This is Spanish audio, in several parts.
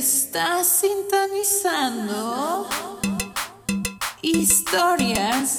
Estás sintonizando historias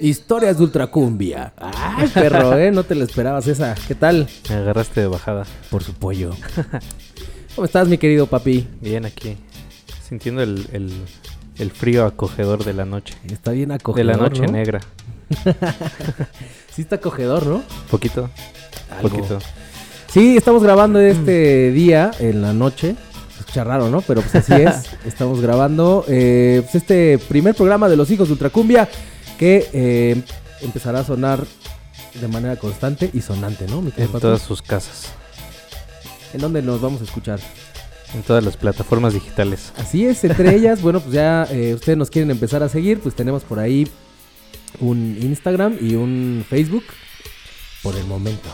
Historias de Ultracumbia. Ay, perro, ¿eh? No te la esperabas esa. ¿Qué tal? Me agarraste de bajada. Por su pollo. ¿Cómo estás, mi querido papi? Bien aquí. Sintiendo el, el- el frío acogedor de la noche. Está bien De acogedor, la noche ¿no? negra. Sí está acogedor, ¿no? Poquito. Algo. Poquito. Sí, estamos grabando este día en la noche. Escucha raro, ¿no? Pero pues así es. estamos grabando eh, pues, este primer programa de los hijos de Ultracumbia que eh, empezará a sonar de manera constante y sonante, ¿no? Mi En todas sus casas. ¿En dónde nos vamos a escuchar? En todas las plataformas digitales. Así es, entre ellas, bueno, pues ya eh, ustedes nos quieren empezar a seguir, pues tenemos por ahí un Instagram y un Facebook por el momento.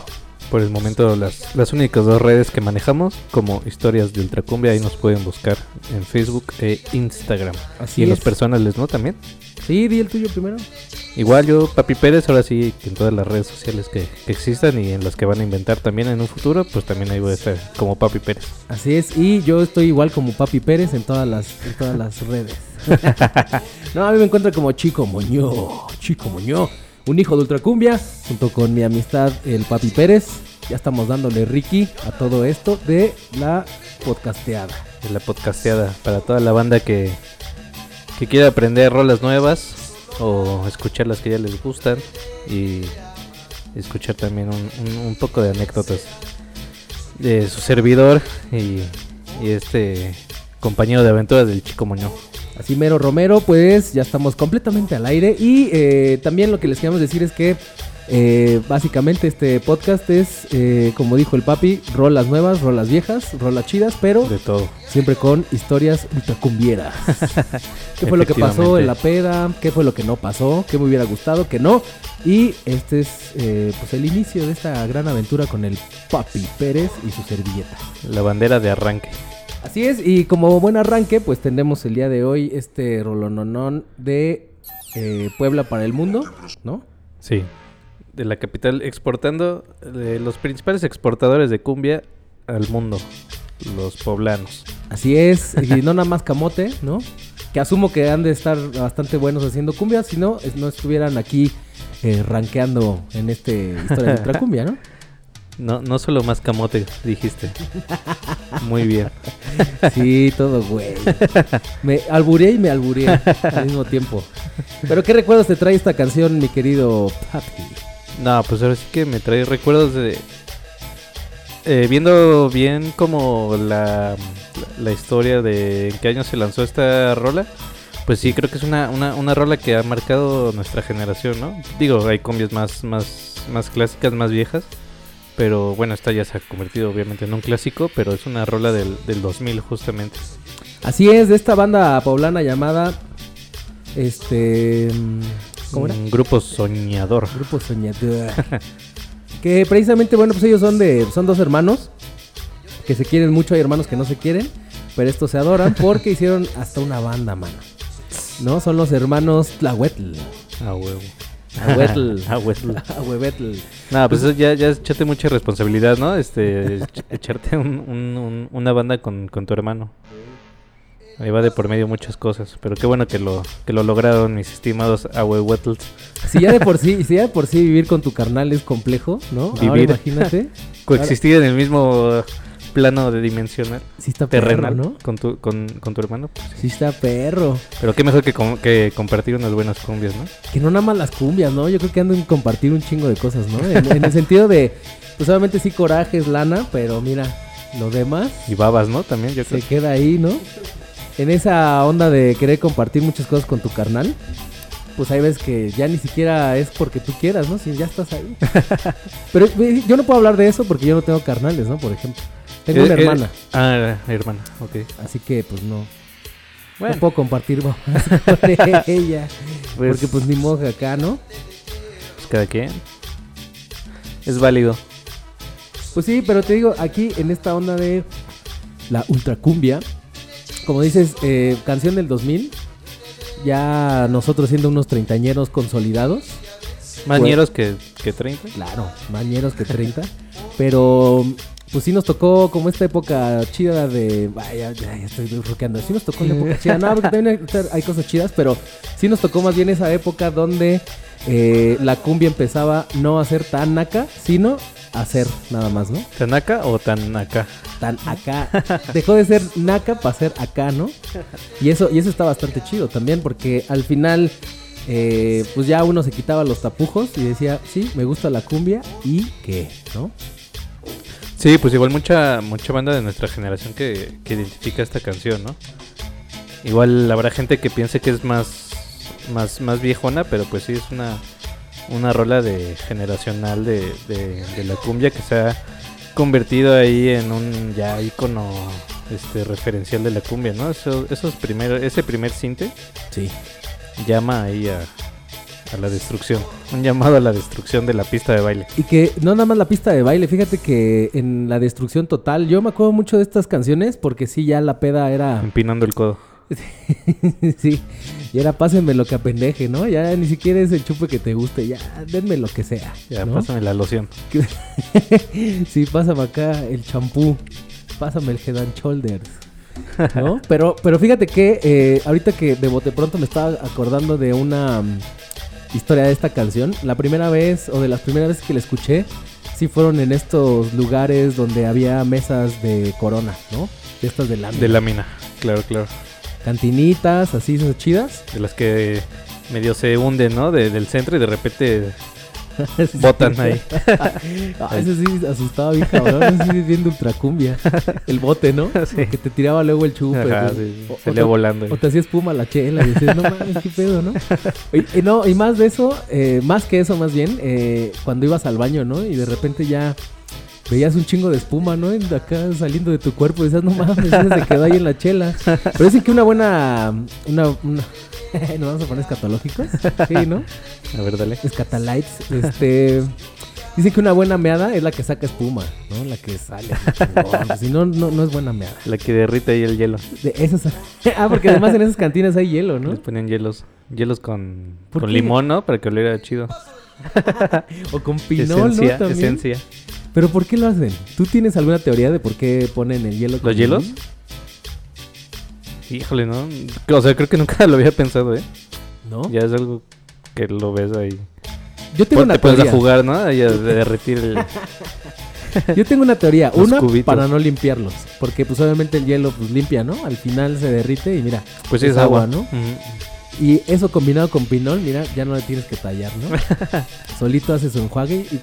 Por el momento las, las únicas dos redes que manejamos como historias de Ultracumbia. Ahí nos pueden buscar en Facebook e Instagram. Así y en es. los personales, ¿no? También. Sí, di el tuyo primero. Igual yo, Papi Pérez, ahora sí, en todas las redes sociales que, que existan y en las que van a inventar también en un futuro, pues también ahí voy a estar como Papi Pérez. Así es, y yo estoy igual como Papi Pérez en todas las, en todas las redes. no, a mí me encuentran como Chico Moño, Chico Moño, un hijo de Ultracumbia, junto con mi amistad el Papi Pérez. Ya estamos dándole Ricky a todo esto de la podcasteada. de la podcasteada para toda la banda que, que quiera aprender rolas nuevas o escuchar las que ya les gustan y escuchar también un, un- poco de anécdotas de su servidor y, este compañero de aventuras del chico Moño. Así mero Romero, pues ya estamos completamente al aire. Y eh, también lo que les queremos decir es que eh, básicamente este podcast es, eh, como dijo el papi, rolas nuevas, rolas viejas, rolas chidas, pero De todo. siempre con historias ultracumbieras. ¿Qué fue lo que pasó en la peda? ¿Qué fue lo que no pasó? ¿Qué me hubiera gustado? ¿Qué no? Y este es eh, pues el inicio de esta gran aventura con el papi Pérez y su servilleta. La bandera de arranque. Así es, y como buen arranque, pues tendremos el día de hoy este rolononón de eh, Puebla para el mundo, ¿no? Sí. De la capital exportando de los principales exportadores de cumbia al mundo. Los poblanos. Así es, y no nada más camote, ¿no? Que asumo que han de estar bastante buenos haciendo cumbia, si no, no estuvieran aquí eh, rankeando en este historia de otra cumbia, ¿no? No, no solo más camote, dijiste. Muy bien. Sí, todo güey. Me albureé y me albureé al mismo tiempo. Pero ¿qué recuerdos te trae esta canción, mi querido papi? No, pues ahora sí que me trae recuerdos de... eh, viendo bien como la, la historia de en qué año se lanzó esta rola, pues sí, creo que es una, una, una rola que ha marcado nuestra generación, ¿no? Digo, hay cumbias más, más, más clásicas, más viejas, pero bueno, esta ya se ha convertido obviamente en un clásico, pero es una rola del, del 2000 justamente. Así es, de esta banda poblana llamada. Este. Mm, ¿Cómo era? Un grupo soñador. Grupo Soñador. que precisamente, bueno, pues ellos son de. son dos hermanos. Que se quieren mucho, hay hermanos que no se quieren. Pero estos se adoran porque hicieron hasta una banda, mano. ¿No? Son los hermanos Tlahuetl. A huevo. A. Ahuevetl. No, pues eso ya, ya es echarte mucha responsabilidad, ¿no? Este, ech- echarte un- un- un- una banda con, con tu hermano. Ahí va de por medio muchas cosas. Pero qué bueno que lo, que lo lograron mis estimados ahuehuetls. Si ya de por sí, si ya de por sí vivir con tu carnal es complejo, ¿no? Ahora Vivir. imagínate. Coexistir en el mismo plano de dimensional, Sí está perro, terrenal, ¿no? con, tu, con, con tu hermano. pues, Sí está perro. Pero qué mejor que, com- que compartir unas buenas cumbias, ¿no? Que no nada más las cumbias, ¿no? Yo creo que ando en compartir un chingo de cosas, ¿no? En, en el sentido de, pues obviamente sí corajes, lana, pero mira, lo demás Y babas, ¿no? También, yo se creo. queda ahí, ¿no? En esa onda de querer compartir muchas cosas con tu carnal, pues hay veces que ya ni siquiera es porque tú quieras, ¿no? Si ya estás ahí. Pero eh, yo no puedo hablar de eso porque yo no tengo carnales, ¿no? Por ejemplo. Tengo una Eh, eh, hermana, ah, hermana, ok. así que pues no. Bueno. No puedo compartir con ella. Pues- porque pues ni moja acá, ¿no? Pues cada quien. Es válido. Pues sí, pero te digo, aquí en esta onda de la ultracumbia, como dices, eh, canción del 2000, ya nosotros siendo unos treintañeros consolidados, Más Pues- ñeros que, que 30. claro, mañeros que 30, pero pues sí nos tocó como esta época chida de... Vaya, ya, ya estoy roqueando. Sí nos tocó la época chida. No, porque también hay, hay cosas chidas, pero sí nos tocó más bien esa época donde eh, la cumbia empezaba no a ser tan naca, sino a ser nada más, ¿no? ¿Tan acá o tan acá? tan acá. Dejó de ser naca para ser acá, ¿no? Y eso, y eso está bastante chido también, porque al final, eh, pues ya uno se quitaba los tapujos y decía, sí, me gusta la cumbia y qué, ¿no? Sí, pues igual mucha mucha banda de nuestra generación que, que identifica esta canción, ¿no? Igual habrá gente que piense que es más más más viejona, pero pues sí es una una rola de generacional de, de, de la cumbia que se ha convertido ahí en un ya icono este referencial de la cumbia, ¿no? Eso, esos primeros ese primer cinte Sí. llama ahí a, a la destrucción, un llamado a la destrucción de la pista de baile. Y que no nada más la pista de baile, fíjate que en la destrucción total, yo me acuerdo mucho de estas canciones porque sí, ya la peda era... Empinando el codo. sí, y era pásenme lo que apendeje, ¿no? Ya ni siquiera es el chupe que te guste, ya denme lo que sea. Ya, ¿no? pásame la loción. sí, pásame acá el champú. Pásame el Head and Shoulders. ¿No? Pero, pero fíjate que eh, ahorita que de bote pronto me estaba acordando de una mm, historia de esta canción. La primera vez, o de las primeras veces que la escuché, sí fueron en estos lugares donde había mesas de corona, ¿no? De estas de lámina. De lámina, claro, claro. Cantinitas, así, esas chidas. De las que medio se hunden, ¿no? De- del centro y de repente botan ahí. Ah, ese sí asustaba bien cabrón. Ese sí de ultracumbia. El bote, ¿no? Sí. Que te tiraba luego el chupe. Ajá, sí, O- salía o te- volando. O te hacía espuma la chela y dices, no mames, qué pedo, ¿no? Y, y no, y más de eso, eh, más que eso más bien, eh, cuando ibas al baño, ¿no? Y de repente ya veías un chingo de espuma, ¿no? Acá saliendo de tu cuerpo y decías, no mames, se quedó ahí en la chela. Pero dicen que una buena, una, una... ¿Nos vamos a poner escatológicos? Sí, ¿no? A ver, dale. Scatalites, este... Dicen que una buena meada es la que saca espuma, ¿no? La que sale. chingón. Si no, no, no es buena meada. La que derrite ahí el hielo. De esas... Ah, porque además en esas cantinas hay hielo, ¿no? Les ponían hielos. Hielos con, ¿Por con limón, ¿no? Para que oliera chido. O con pinol, esencia, ¿no? También. esencia. Pero ¿por qué lo hacen? ¿Tú tienes alguna teoría de por qué ponen el hielo? ¿Los hielos? Híjole, ¿no? O sea, creo que nunca lo había pensado, ¿eh? ¿No? Ya es algo que lo ves ahí. Yo tengo Te una puedes a teoría. jugar, ¿no? Ahí a derretir el... Yo tengo una teoría. Una, cubitos. para no limpiarlos. Porque pues obviamente el hielo pues limpia, ¿no? Al final se derrite y mira. Pues sí, Es es agua, agua, ¿no? Y eso combinado con pinol, mira, ya no le tienes que tallar, ¿no? Solito haces su enjuague y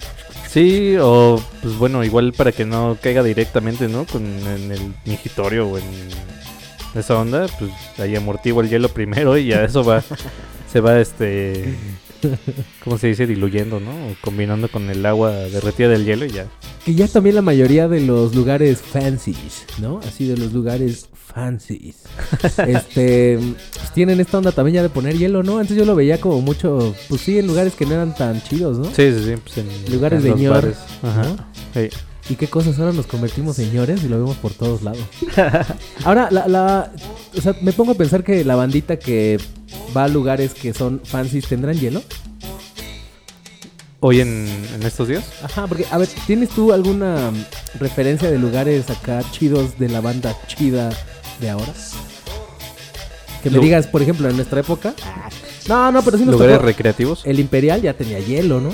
Sí, o pues bueno, igual para que no caiga directamente, ¿no? Con en el mingitorio o en esa onda, pues ahí amortigua el hielo primero y ya eso va, se va este ¿cómo se dice? Diluyendo, ¿no? O combinando con el agua derretida del hielo y ya. Que ya también la mayoría de los lugares fancies, ¿no? Así de los lugares fancies. este, pues tienen esta onda también ya de poner hielo, ¿no? Antes yo lo veía como mucho, pues sí, en lugares que no eran tan chidos, ¿no? Sí, sí, sí. pues en, Lugares en de ñor. Ajá. ¿no? Sí. ¿Y qué cosas ahora nos convertimos señores y lo vemos por todos lados? Ahora, la, la, o sea, me pongo a pensar que la bandita que va a lugares que son fancies tendrán hielo. Hoy en, en estos días. Ajá, porque, a ver, ¿tienes tú alguna referencia de lugares acá chidos de la banda chida de ahora? Que me Lu- digas, por ejemplo, en nuestra época. No, no, pero sí nos Lugares tocó. recreativos. El Imperial ya tenía hielo, ¿no?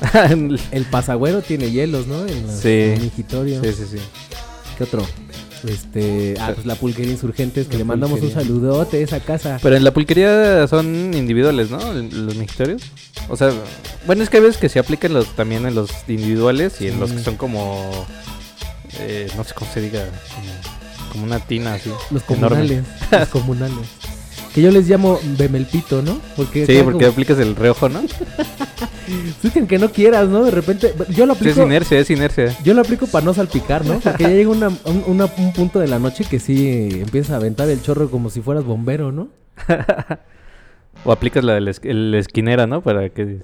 El Pasagüero tiene hielos, ¿no? En, la- Sí. en el sí, sí, sí. ¿Qué otro? Este, ah, pues la pulquería Insurgentes, que La le mandamos un saludote a esa casa. Pero en la pulquería son individuales, ¿no? Los migitorios. O sea, bueno, es que hay veces que se aplican los, también en los individuales y en los que son como. eh, no sé cómo se diga. Como, como una tina así. Los enorme. comunales. los comunales. Que yo les llamo Bemelpito, ¿no? Porque Sí, porque como- aplicas el reojo, ¿no? Sí, que aunque no quieras, ¿no? De repente, yo lo Sí, es aplico. inercia, es inercia. yo lo aplico para no salpicar, ¿no? Porque ya llega una- un, una- un punto de la noche que sí empiezas a aventar el chorro como si fueras bombero, ¿no? O aplicas la es- el esquinera, ¿no? Para que.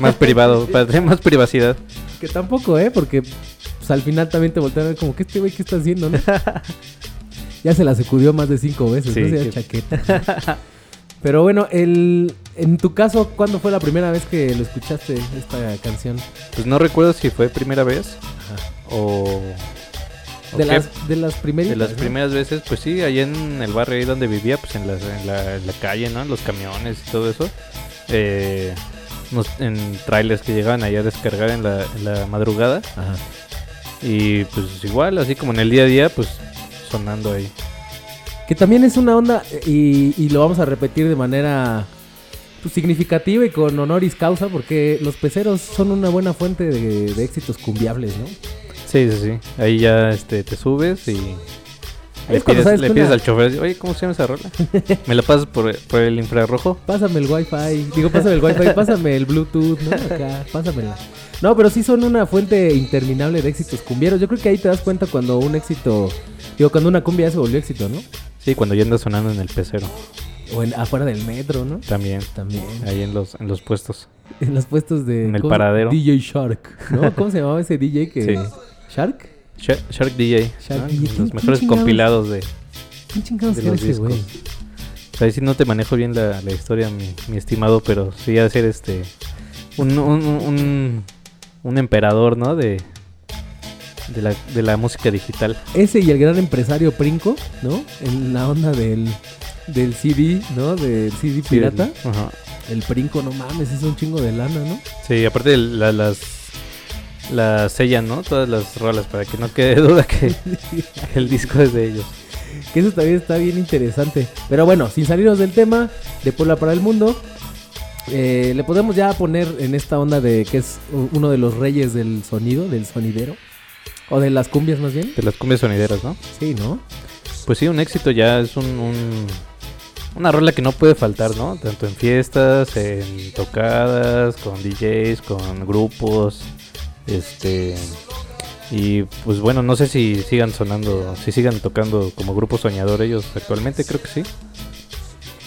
Más privado, para tener más privacidad. Que tampoco, ¿eh? Porque pues, al final también te voltean a ver como, ¿qué este güey qué está haciendo, no? Ya se la sacudió más de cinco veces, Sí, ¿no? Que- chaqueta. Pero bueno, el, en tu caso, ¿cuándo fue la primera vez que lo escuchaste, esta canción? Pues no recuerdo si fue primera vez o. o De las, de las primeritas, De las ¿no? primeras veces, pues sí, allá en el barrio ahí donde vivía, pues en la, en la, en la calle, ¿no? En los camiones y todo eso. Eh, nos- en trailers que llegaban allá a descargar en la, en la madrugada. Ajá. Y pues igual, así como en el día a día, pues sonando ahí. Que también es una onda, eh, y, y lo vamos a repetir de manera pues, significativa y con honoris causa, porque los peceros son una buena fuente de, de éxitos cumbiables, ¿no? Sí, sí, sí. Ahí ya este, te subes y le pides, sabes le que pides una- al chofer, oye, ¿cómo se llama esa rola? ¿Me la pasas por, por el infrarrojo? Pásame el wifi, digo, pásame el wifi, pásame el bluetooth, ¿no? Acá, pásamela. No, pero sí son una fuente interminable de éxitos cumbieros. Yo creo que ahí te das cuenta cuando un éxito, digo, cuando una cumbia ya se volvió éxito, ¿no? Sí, cuando ya anda sonando en el pecero. O en, afuera del metro, ¿no? También. También. Ahí en los, en los puestos. En los puestos de... En el ¿cómo? paradero. DJ Shark, ¿no? ¿Cómo se llamaba ese DJ que... Sí. ¿Shark? Shark, Shark DJ. Shark ¿no? DJ. Los ¿Quién- mejores chingados? compilados de, ¿Quién chingados de los ese güey? O sea, sí no te manejo bien la, la historia, mi, mi estimado, pero sí ha de ser este. Un, un, un, un emperador, ¿no? De, de, la, de la música digital. Ese y el gran empresario Princo, ¿no? En la onda del, del CD, ¿no? Del CD Sí, pirata. Ajá. El Princo, no mames, es un chingo de lana, ¿no? Sí, aparte de la- las. Las sellan, ¿no? Todas las rolas para que no quede duda que, que el disco es de ellos. Que eso también está bien interesante. Pero bueno, sin salirnos del tema de Puebla para el Mundo, eh, le podemos ya poner en esta onda de que es uno de los reyes del sonido, del sonidero. O de las cumbias más bien. De las cumbias sonideras, ¿no? Sí, ¿no? Pues sí, un éxito ya es un, un- una rola que no puede faltar, ¿no? Tanto en fiestas, en tocadas, con DJs, con grupos, este y pues bueno, no sé si sigan sonando, si sigan tocando como grupo soñador ellos actualmente, creo que sí.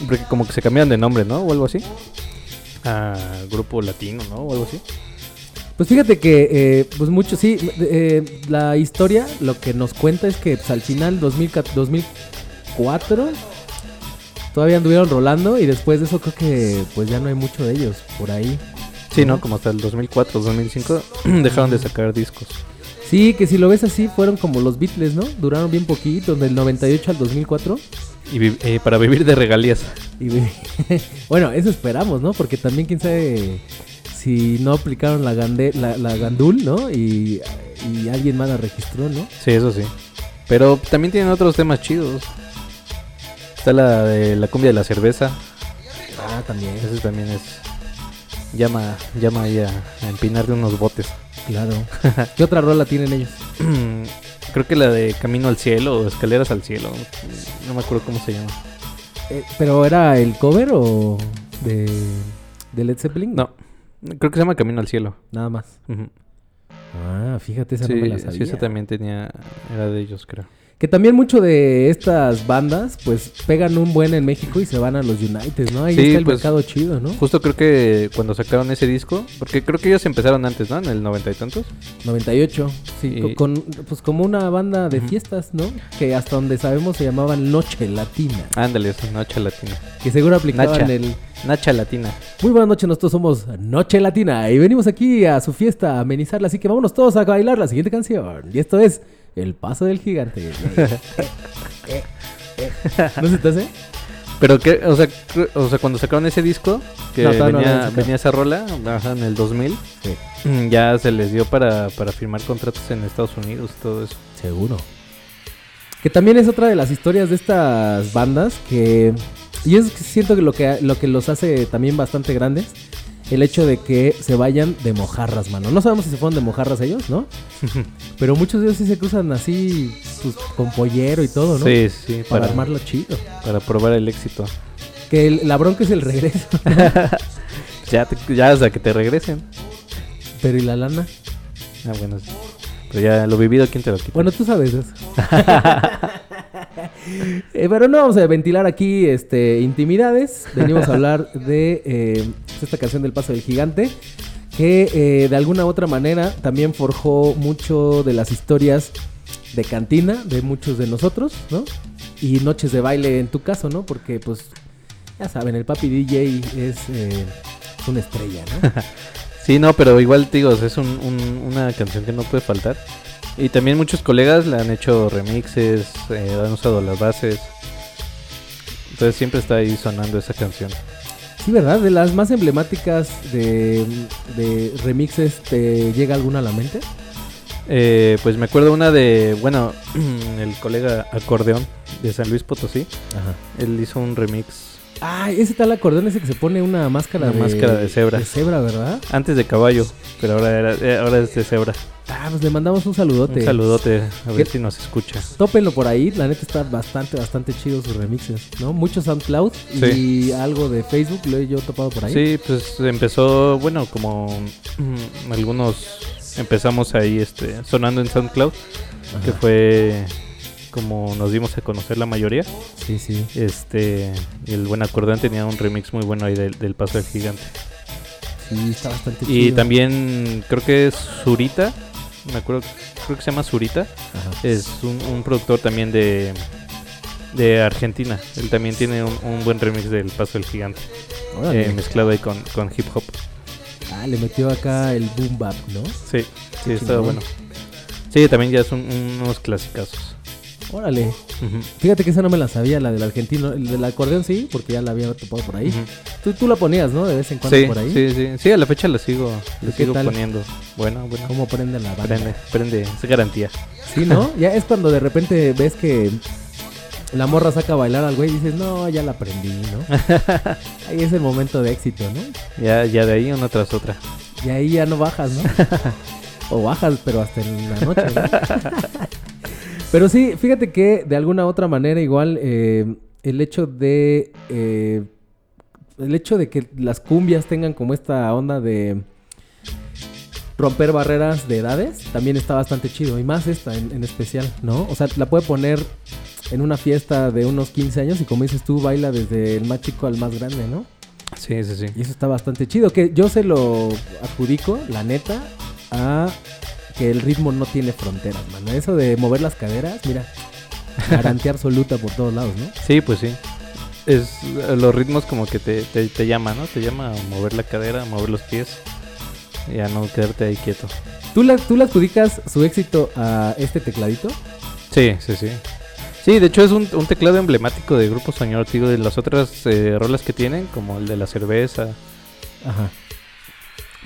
Porque como que se cambiaron de nombre, ¿no? O algo así. A grupo latino, ¿no? O algo así. Pues fíjate que, eh, pues mucho, sí, eh, la historia lo que nos cuenta es que pues, al final 2004, 2004 todavía anduvieron rolando y después de eso creo que pues ya no hay mucho de ellos por ahí. Sí, ¿no? Como hasta el 2004, 2005 dejaron de sacar discos. Sí, que si lo ves así fueron como los Beatles, ¿no? Duraron bien poquito, del 98 al 2004. Y vi- eh, para vivir de regalías. Y vi- bueno, eso esperamos, ¿no? Porque también quién sabe si no aplicaron la, gande, la, la gandul, ¿no? Y, y alguien más la registró, ¿no? Sí, eso sí. Pero también tienen otros temas chidos. Está la de la cumbia de la cerveza. Ah, también. Ese también es. Llama, llama ahí a, a empinar de unos botes. Claro. ¿Qué otra rola tienen ellos? Creo que la de Camino al Cielo o Escaleras al Cielo. No me acuerdo cómo se llama. Eh, ¿Pero era el cover o de...? de Led Zeppelin? No, creo que se llama Camino al Cielo. Nada más. Ah, fíjate, esa Sí, no me la sí, sabía. esa también tenía, era de ellos, creo. Que también mucho de estas bandas, pues pegan un buen en México y se van a los United, ¿no? Ahí Sí, está el pues, mercado chido, ¿no? Justo creo que cuando sacaron ese disco, porque creo que ellos empezaron antes, ¿no? En el noventa y tantos. 98, sí, Y- con, pues como una banda de fiestas, ¿no? Que hasta donde sabemos se llamaban Noche Latina, Ándale, esa Nacha Latina. que seguro aplicaban Nacha. el... Nacha Latina. Muy buenas noches, nosotros somos Noche Latina y venimos aquí a su fiesta a amenizarla, así que vámonos todos a bailar la siguiente canción. Y esto es El Paso del Gigante. ¿No se te hace? Pero que, o sea, o sea, cuando sacaron ese disco, que No, no venía, venía esa rola, ajá, en el 2000, Sí. mm, ya se les dio para, para firmar contratos en Estados Unidos y todo eso. Seguro. Que también es otra de las historias de estas bandas que... Y es que siento que lo que, lo que los hace también bastante grandes, el hecho de que se vayan de mojarras, mano. No sabemos si se fueron de mojarras ellos, ¿no? Pero muchos de ellos sí se cruzan así, pues, con pollero y todo, ¿no? Sí, sí, Para, para, armarlo chido. para probar el éxito. Que el- la bronca es el regreso. Ya, te- ya hasta que te regresen. Pero ¿y la lana? Ah, bueno, sí. Pero ya lo vivido, ¿quién te lo quita? Bueno, tú sabes eso. Eh, pero no vamos a ventilar aquí este, intimidades. Venimos a hablar de eh, esta canción del Paso del Gigante. Que eh, de alguna u otra manera también forjó mucho de las historias de cantina de muchos de nosotros, ¿no? Y noches de baile en tu caso, ¿no? Porque pues ya saben, el papi DJ es eh, una estrella, ¿no? Sí, no, pero igual, digo, es un- un- una canción que no puede faltar. Y también muchos colegas le han hecho remixes, eh, han usado las bases. Entonces siempre está ahí sonando esa canción. Sí, ¿verdad? De las más emblemáticas de, de remixes, ¿te llega alguna a la mente? Eh, pues me acuerdo una de, bueno, el colega acordeón de San Luis Potosí. Ajá. Él hizo un remix Ah, ese tal acordeón ese que se pone una máscara Una de máscara de cebra. De cebra, ¿verdad? antes de caballo, pero ahora, era, eh, ahora es de cebra. Ah, pues le mandamos un saludote. Un saludote, a ver ¿Qué? si nos escucha. Tópenlo por ahí, la neta está bastante, bastante chido sus remixes, ¿no? Mucho SoundCloud y algo de Facebook lo he yo topado por ahí. Sí, pues empezó, bueno, como mm, algunos empezamos ahí este sonando en SoundCloud, Ajá. que fue como nos dimos a conocer la mayoría. Sí, sí. Este, el buen acordeón tenía un remix muy bueno ahí del, del Paso del Gigante. Sí, está bastante chido. Y también creo que es Zurita, me acuerdo, creo que se llama Zurita, Ajá. es un, un productor también de de Argentina. Él también tiene un, un buen remix del Paso del Gigante, eh, mezclado ahí con, con hip hop. Ah, le metió acá el boom bap, ¿no? Sí, sí, está bueno. Sí, también ya son unos clasicazos. Órale. Fíjate que esa no me la sabía, la del argentino. El del acordeón sí, porque ya la había topado por ahí. Tú, tú la ponías, ¿no? De vez en cuando Sí, por ahí. sí, sí. Sí, a la fecha la sigo, ¿Y la sigo tal? poniendo. Bueno, bueno. ¿Cómo prende la banda? Prende, prende, es garantía. Sí, ¿no? Ya es cuando de repente ves que la morra saca a bailar al güey y dices, no, ya la aprendí, ¿no? Ahí es el momento de éxito, ¿no? Ya, ya de ahí una tras otra. Y ahí ya no bajas, ¿no? o bajas, pero hasta en la noche, ¿no? pero sí, fíjate que de alguna otra manera igual eh, el hecho de... eh, el hecho de que las cumbias tengan como esta onda de romper barreras de edades también está bastante chido. Y más esta en, en especial, ¿no? O sea, la puede poner en una fiesta de unos 15 años y como dices tú, baila desde el más chico al más grande, ¿no? Sí, sí, sí. Y eso está bastante chido. Que yo se lo adjudico, la neta, a que el ritmo no tiene fronteras, mano. Eso de mover las caderas, mira, garantía absoluta por todos lados, ¿no? Sí, pues sí. Es los ritmos como que te, te, te llama, ¿no? Te llama a mover la cadera, a mover los pies y a no quedarte ahí quieto. ¿Tú, la, ¿Tú le adjudicas su éxito a este tecladito? Sí, sí, sí. Sí, de hecho es un, un teclado emblemático de Grupo te digo, de las otras eh, rolas que tienen, como el de la cerveza, Ajá.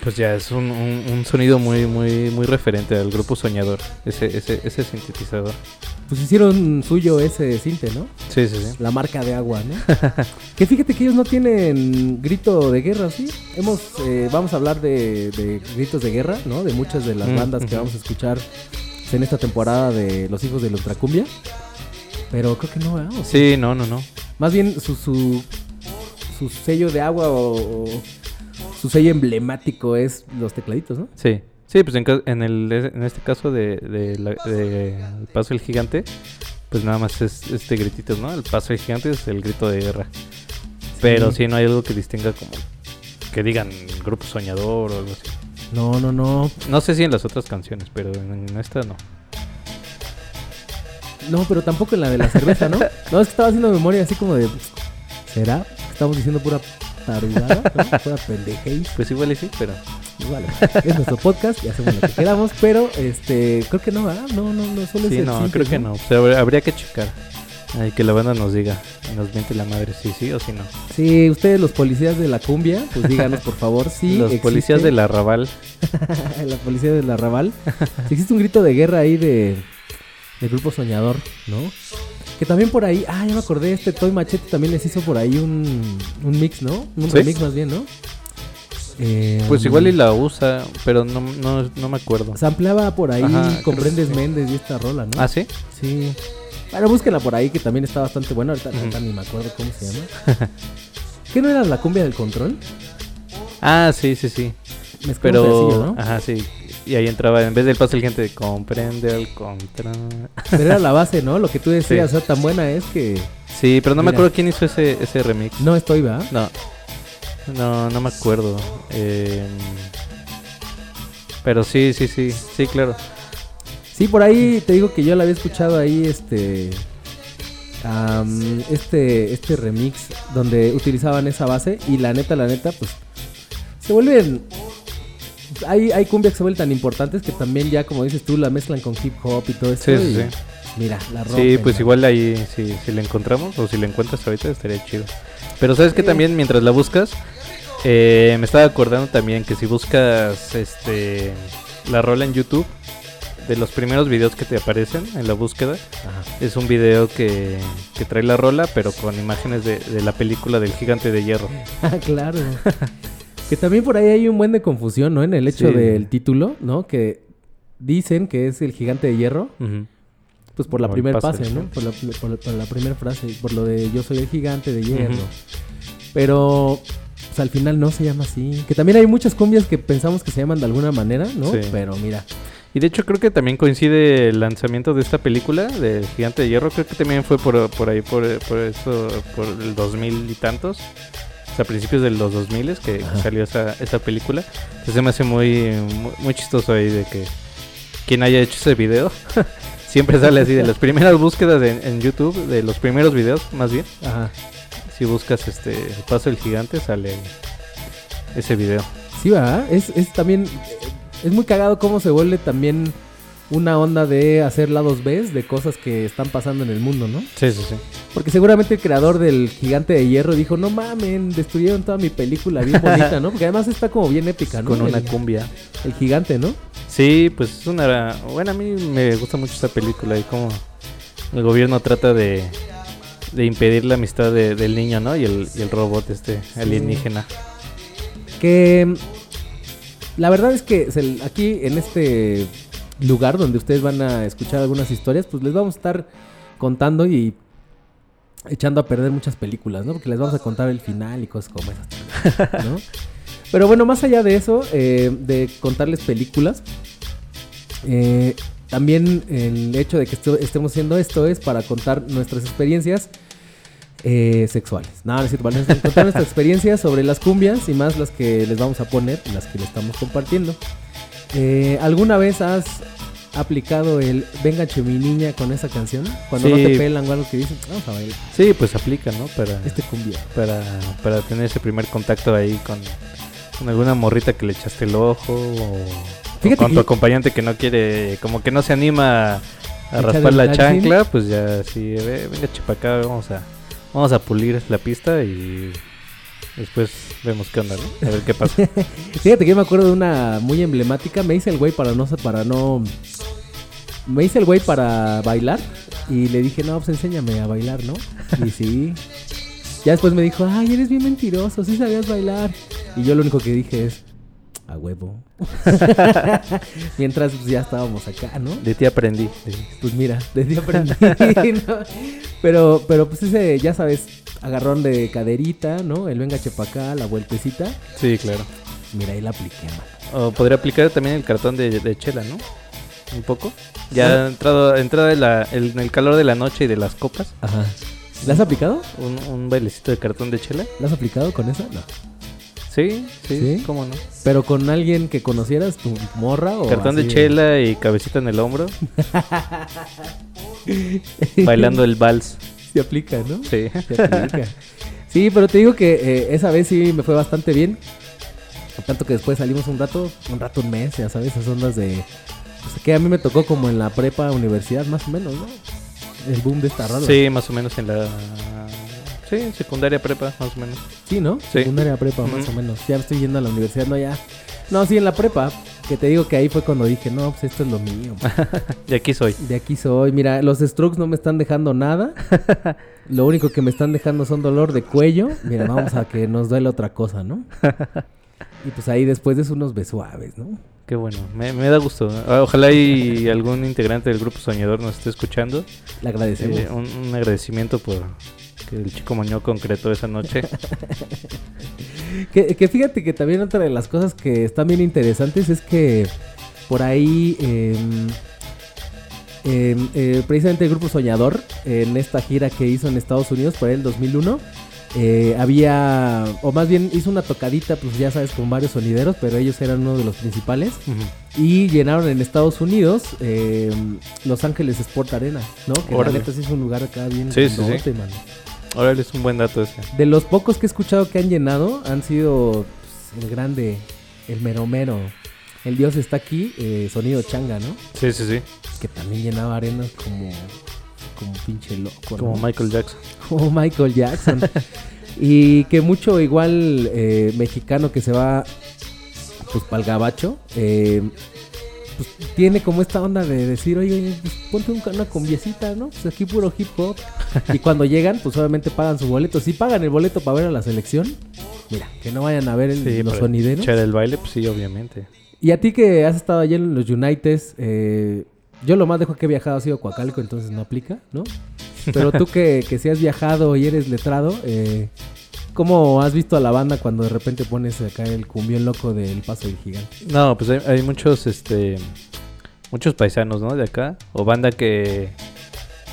Pues ya es un, un- un sonido muy, muy, muy referente al Grupo Soñador, ese, ese, ese sintetizador. Pues hicieron suyo ese cinte, ¿no? Sí, sí, sí. La marca de agua, ¿no? que fíjate que ellos no tienen grito de guerra, ¿sí? Hemos, eh, vamos a hablar de, de gritos de guerra, ¿no? De muchas de las Mm, bandas que vamos a escuchar en esta temporada de Los Hijos de la Ultracumbia. Pero creo que no, ¿verdad? O sea, Sí, no, no, no. Más bien su, su, su sello de agua o, o- su sello emblemático es los tecladitos, ¿no? Sí. Sí, pues en, en, el, en este caso de, de, la- de El Paso del Gigante, pues nada más es este gritito, ¿no? El Paso del Gigante es el grito de guerra. Pero sí, no hay algo que distinga como que digan Grupo Soñador o algo así. No, no, no. No sé si en las otras canciones, pero en, en esta no. No, pero tampoco en la de la cerveza, ¿no? No, es que estaba haciendo memoria así como de. ¿Será? Estamos diciendo pura tarugada, ¿no? Pura pendejez. Pues igual y sí, pero... Vale, es nuestro podcast y hacemos lo que queramos, pero este, creo que no, ¿verdad? No, no, no, solo es Sí, el no, simple, creo que no. O sea, habría- que checar. Ay, que la banda nos diga. Nos miente la madre si sí o si no. Sí, ustedes los policías de la cumbia, pues díganos por favor si Los existe- policías del arrabal. la policía del arrabal, si existe un grito de guerra ahí de del grupo soñador, ¿no? Que también por ahí, ah, ya me acordé, este Toy Machete también les hizo por ahí un, un mix, ¿no? Un ¿Sí? remix más bien, ¿no? Eh, Pues igual y la usa, pero no, no, no me acuerdo. Sampleaba por ahí Ajá, Comprendes sí. Méndez y esta rola, ¿no? ¿Ah, sí? Sí. Bueno, búsquenla por ahí que también está bastante buena. Ahorita, ni me acuerdo cómo se llama. ¿Qué no era la cumbia del control? Ah, sí, sí, sí. Pero, ¿no? ajá, sí. Y ahí entraba, en vez del paso el gente, comprende el control. Pero era la base, ¿no? Lo que tú decías, Sí. o sea, tan buena es que Sí, pero no me acuerdo quién hizo ese, ese remix. no estoy, ¿va? No, no, no me acuerdo. Eh, pero sí, sí, sí, sí, claro. Sí, por ahí te digo que yo la había escuchado ahí, este. este, este remix donde utilizaban esa base y la neta, la neta, pues se vuelven. Hay, hay cumbias que se vuelven tan importantes que también ya, como dices tú, la mezclan con hip hop y todo eso. Sí, sí, sí. Mira, la Sí, rompen, pues ¿no? igual ahí, si, si la encontramos o si la encuentras ahorita, estaría chido. Pero sabes que Sí. también mientras la buscas, eh, me estaba acordando también que si buscas este la rola en YouTube, de los primeros videos que te aparecen en la búsqueda, Ajá. es un video que, que trae la rola, pero con imágenes de, de la película del gigante de hierro. Ah, claro. Que también por ahí hay un buen de confusión, ¿no? En el hecho Sí. del título, ¿no? Que dicen que es el gigante de hierro, pues por la primera pase, ¿no? Por la, por la- por la primera frase, por lo de yo soy el gigante de hierro. Pero pues, al final no se llama así. Que también hay muchas cumbias que pensamos que se llaman de alguna manera, ¿no? Sí. Pero mira, Y de hecho creo que también coincide el lanzamiento de esta película del Gigante de Hierro. Creo que también fue por, por ahí, por, por eso, por el 2000 y tantos. O sea, a principios de los 2000 que, Ajá. salió esa, esa película. Entonces se me hace muy, muy, muy chistoso ahí de que quien haya hecho ese video siempre sale así de las primeras búsquedas en, en YouTube, de los primeros videos más bien. ajá. Si buscas este el paso del gigante sale ese video. Sí, va. Es, es también. Es muy cagado cómo se vuelve también una onda de hacer lados B de cosas que están pasando en el mundo, ¿no? Sí, sí, sí. Porque seguramente el creador del Gigante de Hierro dijo, no mamen, destruyeron toda mi película bien bonita, ¿no? Porque además está como bien épica, ¿no? Con una el, cumbia. el gigante, ¿no? Sí, pues es una... Bueno, a mí me gusta mucho esta película y cómo el gobierno trata de, de impedir la amistad de- del niño, ¿no? Y el, y el robot este alienígena. Que la verdad es que aquí en este lugar donde ustedes van a escuchar algunas historias, pues les vamos a estar contando y echando a perder muchas películas, ¿no? Porque les vamos a contar el final y cosas como esas, ¿no? Pero bueno, más allá de eso, eh, de contarles películas, eh, también el hecho de que estemos haciendo esto es para contar nuestras experiencias eh, sexuales. No, no es para contar nuestras experiencias sobre las cumbias y más las que les vamos a poner, las que le estamos compartiendo. Eh, ¿Alguna vez has aplicado el Venga che mi niña con esa canción? Cuando no te pelan o algo que dicen, vamos a bailar Sí, pues aplica, ¿no? Para, este cumbia. para, para tener ese primer contacto ahí con, con alguna morrita que le echaste el ojo o, o Fíjate con que tu acompañante que no quiere, como que no se anima a raspar la chancla, pues ya sí, ve- venga chepa acá, vamos a, vamos a pulir la pista y después vemos qué onda, ¿no? A ver qué pasa. Fíjate que yo me acuerdo de una muy emblemática. Me hice el güey para no para no. Me hice el güey para bailar. Y le dije, no, pues enséñame a bailar, ¿no? Y sí. Ya después me dijo, ay, eres bien mentiroso, sí sabías bailar. Y yo lo único que dije es, a huevo. Mientras pues, ya estábamos acá, ¿no? De ti aprendí. Pues mira, desde aprendí. ¿no? Pero, pero pues ese, ya sabes, agarrón de caderita, ¿no? El venga chepacá, la vueltecita. Sí, claro. Mira, ahí la apliqué, mano. O podría aplicar también el cartón de, de chela, ¿no? Un poco. Ya entrado, entrada de la, el- en el calor de la noche y de las copas, Ajá. ¿La has aplicado? un, un bailecito de cartón de chela. ¿La has aplicado con esa? No. Sí, sí, ¿Sí? cómo no. ¿Pero con alguien que conocieras, tu morra o Cartón de chela y cabecita en el hombro, bailando el vals. Se aplica, ¿no? Sí. Se aplica. Sí, pero te digo que eh, esa vez sí me fue bastante bien. Tanto que después salimos un rato, un rato, un mes, ya sabes, esas ondas de... Pues que a mí me tocó como en la prepa universidad, más o menos, ¿no? El boom de esta rola. Sí, más o menos en la... Sí, secundaria prepa, más o menos. Sí, ¿no? Sí. Secundaria prepa, más o menos. Ya estoy yendo a la universidad, no, ya. No, sí, en la prepa. Que te digo que ahí fue cuando dije, no, pues esto es lo mío. Y aquí soy. De aquí soy. Mira, los strokes no me están dejando nada. Lo único que me están dejando son dolor de cuello. Mira, vamos a que nos duele otra cosa, ¿no? Y pues ahí después de eso unos besuaves, ¿no? Qué bueno, me, me da gusto. Ah, Ojalá y algún integrante del grupo Soñador nos esté escuchando. Le agradecemos. Eh, un, un agradecimiento por que el chico Moñó concretó esa noche. Que, que fíjate que también otra de las cosas que están bien interesantes es que por ahí, em, em, eh, precisamente el grupo Soñador, en esta gira que hizo en Estados Unidos por ahí el 2001, eh, había, o más bien hizo una tocadita, pues ya sabes, con varios sonideros, pero ellos eran uno de los principales. Y llenaron en Estados Unidos em, Los Ángeles Sport Arena, ¿no? Que Órale. la neta sí es un lugar acá bien Sí, sí, sí. grandote, mano. Órale, es un buen dato ese. De los pocos que he escuchado que han llenado, han sido pues, el grande, el mero mero. El Dios está aquí, eh, sonido changa, ¿no? Sí, sí, sí. Que también llenaba arenas como, como pinche loco, Como ¿no? Michael Jackson. Como Michael Jackson. y que mucho igual eh, mexicano que se va pues para el gabacho, eh, pues tiene como esta onda de decir, oye, oye, pues, ponte un- una combiecita, ¿no? Pues aquí puro hip hop. y cuando llegan, pues obviamente pagan su boleto. Si pagan el boleto para ver a la selección, mira, que no vayan a ver el- Sí, los sonideros. Echar el baile, pues sí, obviamente. Y a ti que has estado allá en los Uniteds, eh, yo lo más dejo que he viajado ha sido Coacalco, entonces no aplica, ¿no? Pero tú que, que sí has viajado y eres letrado, eh, ¿cómo has visto a la banda cuando de repente pones acá el cumbión loco del Paso del Gigante? No, pues hay, muchos, este, muchos paisanos, ¿no? De acá, o banda que,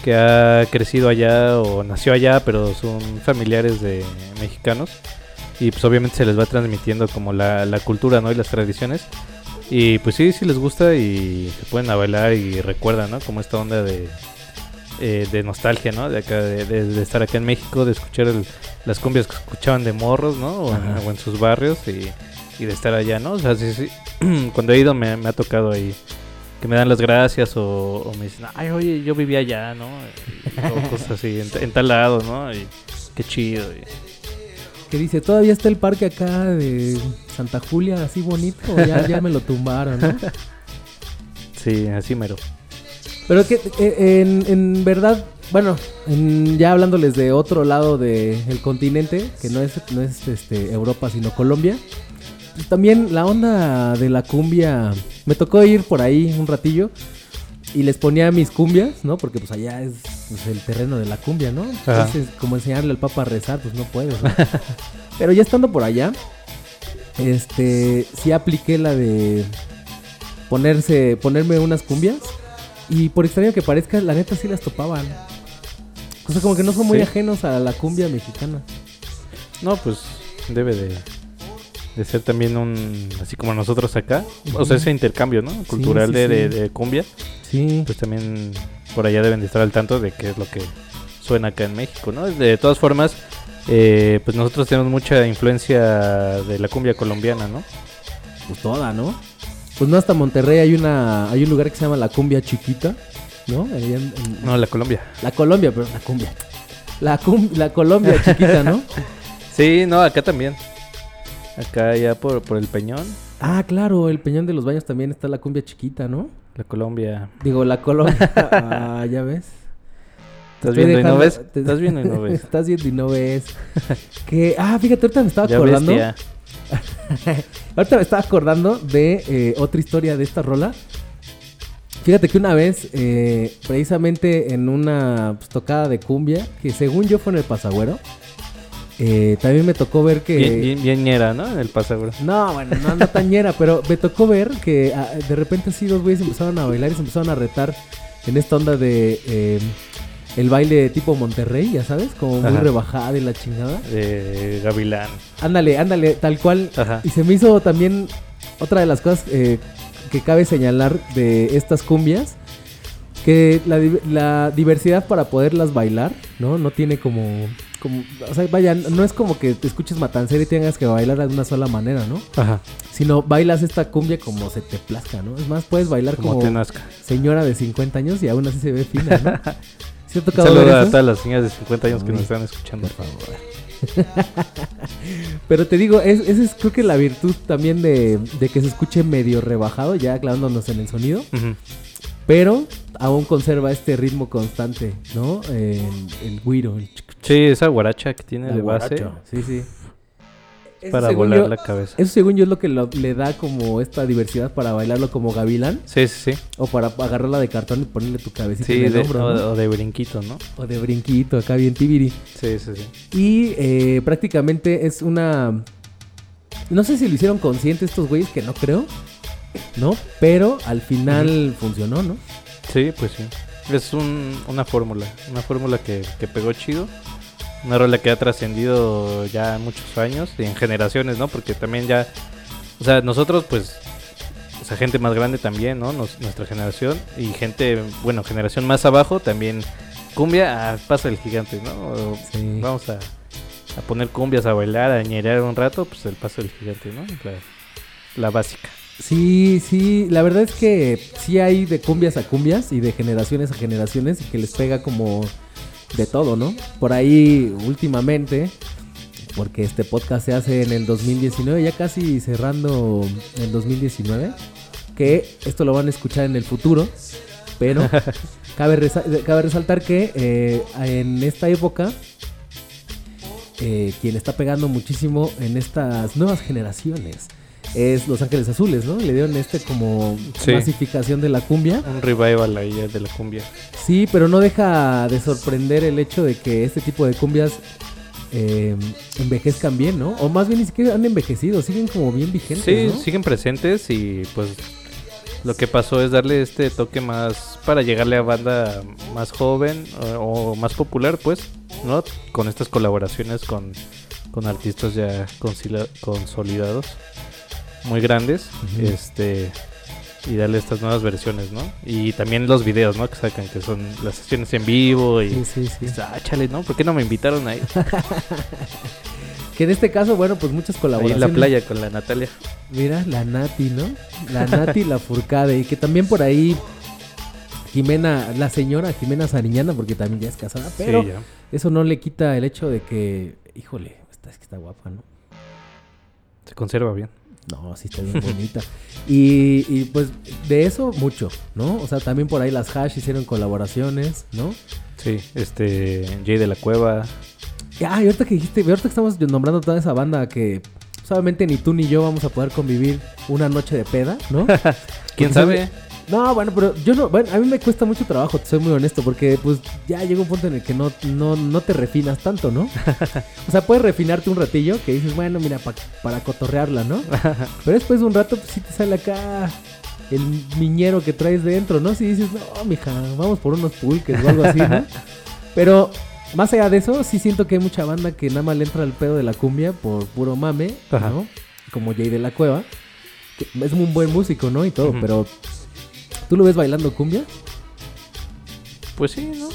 que ha crecido allá o nació allá, pero son familiares de mexicanos. Y pues obviamente se les va transmitiendo como la, la cultura, ¿no? Y las tradiciones. Y pues sí, sí les gusta y se pueden a bailar y recuerdan, ¿no? Como esta onda de, eh, de nostalgia, ¿no? De acá, de, de- de estar acá en México, de escuchar el- las cumbias que escuchaban de morros, ¿no? O en, Ajá. o en sus barrios y, y de estar allá, ¿no? O sea, sí, sí. Cuando he ido me, me ha tocado ahí que me dan las gracias o, o me dicen, ay, oye, yo vivía allá, ¿no? Y- o cosas así, en, en tal lado, ¿no? Y qué chido. y- Que dice, todavía está el parque acá de Santa Julia, así bonito, o ya, ya me lo tumbaron, ¿no? Sí, así mero. Pero que eh, en, en verdad, bueno, en- ya hablándoles de otro lado del continente, que no es, no es este, Europa, sino Colombia, también la onda de la cumbia, me tocó ir por ahí un ratillo y les ponía mis cumbias, ¿no? Porque pues allá es pues, el terreno de la cumbia, ¿no? Ajá. Entonces, como enseñarle al papa a rezar, pues no puedes, ¿no? Pero ya estando por allá, este, sí apliqué la de ponerse, ponerme unas cumbias. Y por extraño que parezca, la neta sí las topaban. O sea, como que no son muy Sí. ajenos a la cumbia mexicana. No, pues debe de, de ser también un, así como nosotros acá, o sea, ese intercambio, ¿no? Cultural sí, de, de- sí. de cumbia, Sí. pues también por allá deben de estar al tanto de qué es lo que suena acá en México, ¿no? De todas formas, eh, pues nosotros tenemos mucha influencia de la cumbia colombiana, ¿no? Pues toda, ¿no? Pues no hasta Monterrey hay una hay un lugar que se llama la cumbia chiquita, ¿no? En- en- No, la Colombia. La Colombia, pero la cumbia. La, cum- la Colombia chiquita, ¿no? Sí, no, acá también. Acá ya por, por el Peñón, Ah, claro, el Peñón de los Baños también está la cumbia chiquita, ¿no? la Colombia. Digo, la Colombia. ah, ya ves. Te ¿Estás viendo y no dejando- ves? ¿Estás viendo y no ves? Estás viendo y no ves. que, ah, fíjate, ahorita me estaba Ya acordando. bestia. Ahorita me estaba acordando de eh, otra historia de esta rola. Fíjate que una vez, eh, precisamente en una pues, tocada de cumbia, que según yo fue en el Pasagüero, eh, también me tocó ver que... Bien, bien, bien ñera, ¿no? En el pasaguro. No, bueno, no, no tañera, pero me tocó ver que ah, de repente así dos güeyes empezaron a bailar y se empezaron a retar en esta onda de el baile tipo Monterrey, ya sabes, como muy Ajá. rebajada y la chingada. De Gavilán. Ándale, ándale, tal cual. Ajá. Y se me hizo también otra de las cosas eh, que cabe señalar de estas cumbias, que la, la diversidad para poderlas bailar, ¿no? No tiene como, como, o sea, vaya, no es como que te escuches matancera y tengas que bailar de una sola manera, ¿no? Ajá. Sino bailas esta cumbia como se te plazca, ¿no? Es más, puedes bailar Como como, te nazca. señora de 50 años y aún así se ve fina, ¿no? ¿Sí te ha Un tocado ver saludo a todas las señoras de 50 años que nos están escuchando. Por favor. Pero te digo, es- esa es creo que la virtud también de, de que se escuche medio rebajado, ya clavándonos en el sonido, pero aún conserva este ritmo constante, ¿no? El, el güiro, el Sí, esa guaracha que tiene la de base guaracha. Sí, sí. Eso, para volar yo- la cabeza. Eso según yo es lo que lo- le da como esta diversidad para bailarlo como gavilán Sí, sí, sí. o para agarrarla de cartón y ponerle tu cabecita Sí, en el de, hombro, o, ¿no? o de brinquito, ¿no? O de brinquito, acá bien tibiri. Sí, sí, sí. Y eh, prácticamente es una. No sé si lo hicieron consciente estos güeyes, que no creo. ¿No? Pero al final funcionó, ¿no? Sí, pues sí. Es un, una fórmula, una fórmula que, que pegó chido. Una rola que ha trascendido ya muchos años y en generaciones, ¿no? Porque también ya, o sea, nosotros pues, o sea, gente más grande también, ¿no? Nos- nuestra generación y gente, bueno, generación más abajo también, cumbia, a paso del gigante, ¿no? Sí. Vamos a, a poner cumbias, a bailar, a ñerear un rato, pues el paso del gigante, ¿no? La, la básica. Sí, sí. La verdad es que sí hay de cumbias a cumbias y de generaciones a generaciones y que les pega como de todo, ¿no? Por ahí últimamente, porque este podcast se hace en el 2019, ya casi cerrando el 2019, que esto lo van a escuchar en el futuro, pero cabe, resa- cabe resaltar que eh, en esta época, eh, quien está pegando muchísimo en estas nuevas generaciones es Los Ángeles Azules, ¿no? Le dieron este como Sí. masificación de la cumbia. Un revival ahí de la cumbia. Sí, pero no deja de sorprender el hecho de que este tipo de cumbias eh, envejezcan bien, ¿no? O más bien ni siquiera han envejecido, siguen como bien vigentes, Sí, ¿no? siguen presentes y pues lo que pasó es darle este toque más para llegarle a banda más joven o, o más popular, pues, ¿no? Con estas colaboraciones con, con artistas ya consolidados, muy grandes, este y darle estas nuevas versiones, ¿no? Y también los videos, ¿no? Que sacan que son las sesiones en vivo y Sí, sí, sí. ah, chale, ¿no? ¿Por qué no me invitaron ahí? Que en este caso, bueno, pues muchas Ahí colaboraciones. en la playa con la Natalia. Mira, la Nati, ¿no? La Nati la Furcade. Y que también por ahí Jimena, la señora Jimena Sariñana, porque también ya es casada, pero sí, eso no le quita el hecho de que, híjole, está, es que está guapa, ¿no? Se conserva bien. No, sí está bien bonita. Y, y, pues de eso mucho, ¿no? O sea, también por ahí las Hash hicieron colaboraciones, ¿no? Sí, este, Jay de la Cueva. Ah, y ahorita que dijiste, ahorita que estamos nombrando toda esa banda que obviamente ni tú ni yo vamos a poder convivir una noche de peda, ¿no? ¿Quién Porque sabe? No, bueno, pero yo no, bueno, a mí me cuesta mucho trabajo, te soy muy honesto, porque pues ya llega un punto en el que no, no, no te refinas tanto, ¿no? O sea, puedes refinarte un ratillo que dices, bueno, mira, pa- para cotorrearla, ¿no? Pero después de un rato, pues sí te sale acá el miñero que traes dentro, ¿no? Si dices, no, mija, vamos por unos pulques o algo así, ¿no? Pero más allá de eso, sí siento que hay mucha banda que nada más le entra al pedo de la cumbia por puro mame, Ajá. ¿no? Como Jay de la Cueva. que es un buen músico, ¿no? Y todo, pero ¿tú lo ves bailando cumbia? Pues sí, ¿no?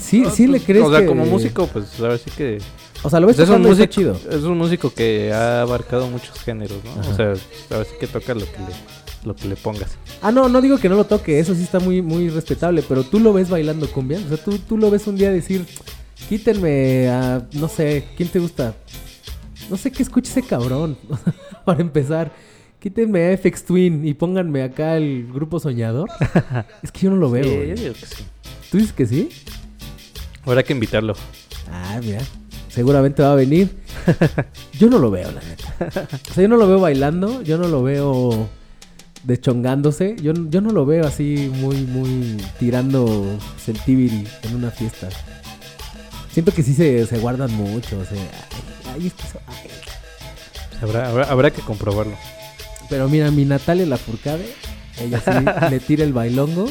Sí, sí le crees O sea, que- como músico, pues a ver sí que... O sea, lo ves pues, es, un músico, chido. es un músico que ha abarcado muchos géneros, ¿no? Ajá. O sea, a ver sí que toca lo que le, lo que le pongas. Ah, no, no digo que no lo toque, eso sí está muy, muy respetable, pero tú lo ves bailando cumbia. O sea, tú, tú lo ves un día decir, quítenme a, no sé, ¿quién te gusta? No sé qué escuche ese cabrón, para empezar. Quítenme a FX Twin y pónganme acá el grupo soñador. es que yo no lo veo. Sí, yo digo que sí. ¿Tú dices que sí? Habrá que invitarlo. Ah, mira. Seguramente va a venir. Yo no lo veo, la neta. O sea, yo no lo veo bailando, yo no lo veo deschongándose, yo, yo no lo veo así muy, muy tirando el tibiri en una fiesta. Siento que sí se, se guardan mucho. O sea, ay, ay, es que eso- ay. Habrá, habrá, habrá que comprobarlo. Pero mira, mi Natalia Lafourcade, ella sí le tira el bailongo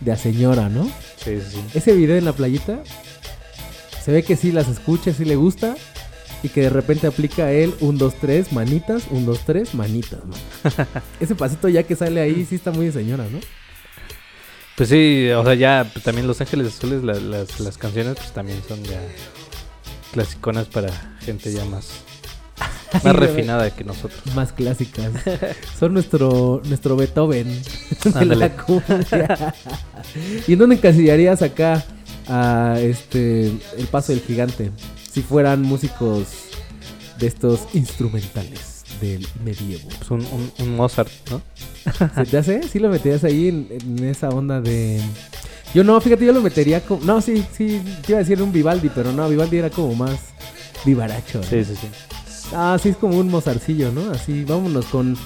de a señora, ¿no? Sí, sí, sí. Ese video en la playita, se ve que sí las escucha, sí le gusta. Y que de repente aplica él, un, dos, tres, manitas, un, dos, tres, manitas, ¿no? Ese pasito ya que sale ahí sí está muy de señora, ¿no? Pues sí, o sea, ya pues, también Los Ángeles Azules, la- las, las canciones, pues también son ya clasiconas para gente ya más, más refinada que nosotros. Más clásicas. Son nuestro, nuestro Beethoven Ándale. ¿Y en dónde encasillarías acá a este el paso del gigante? Si fueran músicos de estos instrumentales del medievo. Pues un, un- un Mozart, ¿no? ¿Se te hace? ¿Sí lo meterías ahí en, en esa onda de...? Yo no, fíjate, yo lo metería como... No, sí, sí, te iba a decir un Vivaldi, pero no, Vivaldi era como más vivaracho. ¿no? Sí, sí, sí. Ah, sí, es como un mozarcillo, ¿no? Así, vámonos con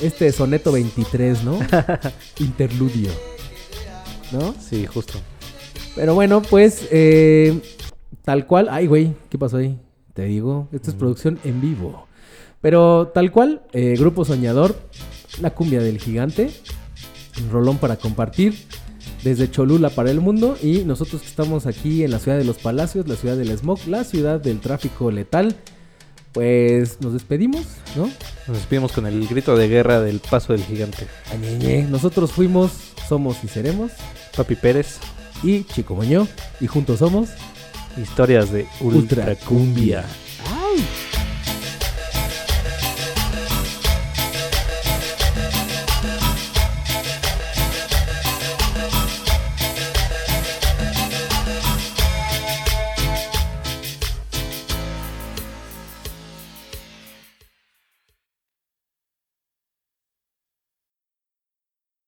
este soneto 23, ¿no? Interludio. ¿No? Sí, justo. Pero bueno, pues, eh, tal cual... Ay, güey, ¿qué pasó ahí? Te digo, esto es producción en vivo. Pero tal cual, eh, Grupo Soñador, la cumbia del gigante, un rolón para compartir desde Cholula para el mundo y nosotros que estamos aquí en la ciudad de los palacios, la ciudad del smog, la ciudad del tráfico letal, pues nos despedimos, ¿no? Nos despedimos con el grito de guerra del paso del gigante. Añeñe. Nosotros fuimos, somos y seremos Papi Pérez, y Chico Moño y juntos somos historias de Ultra Ultra Cumbia.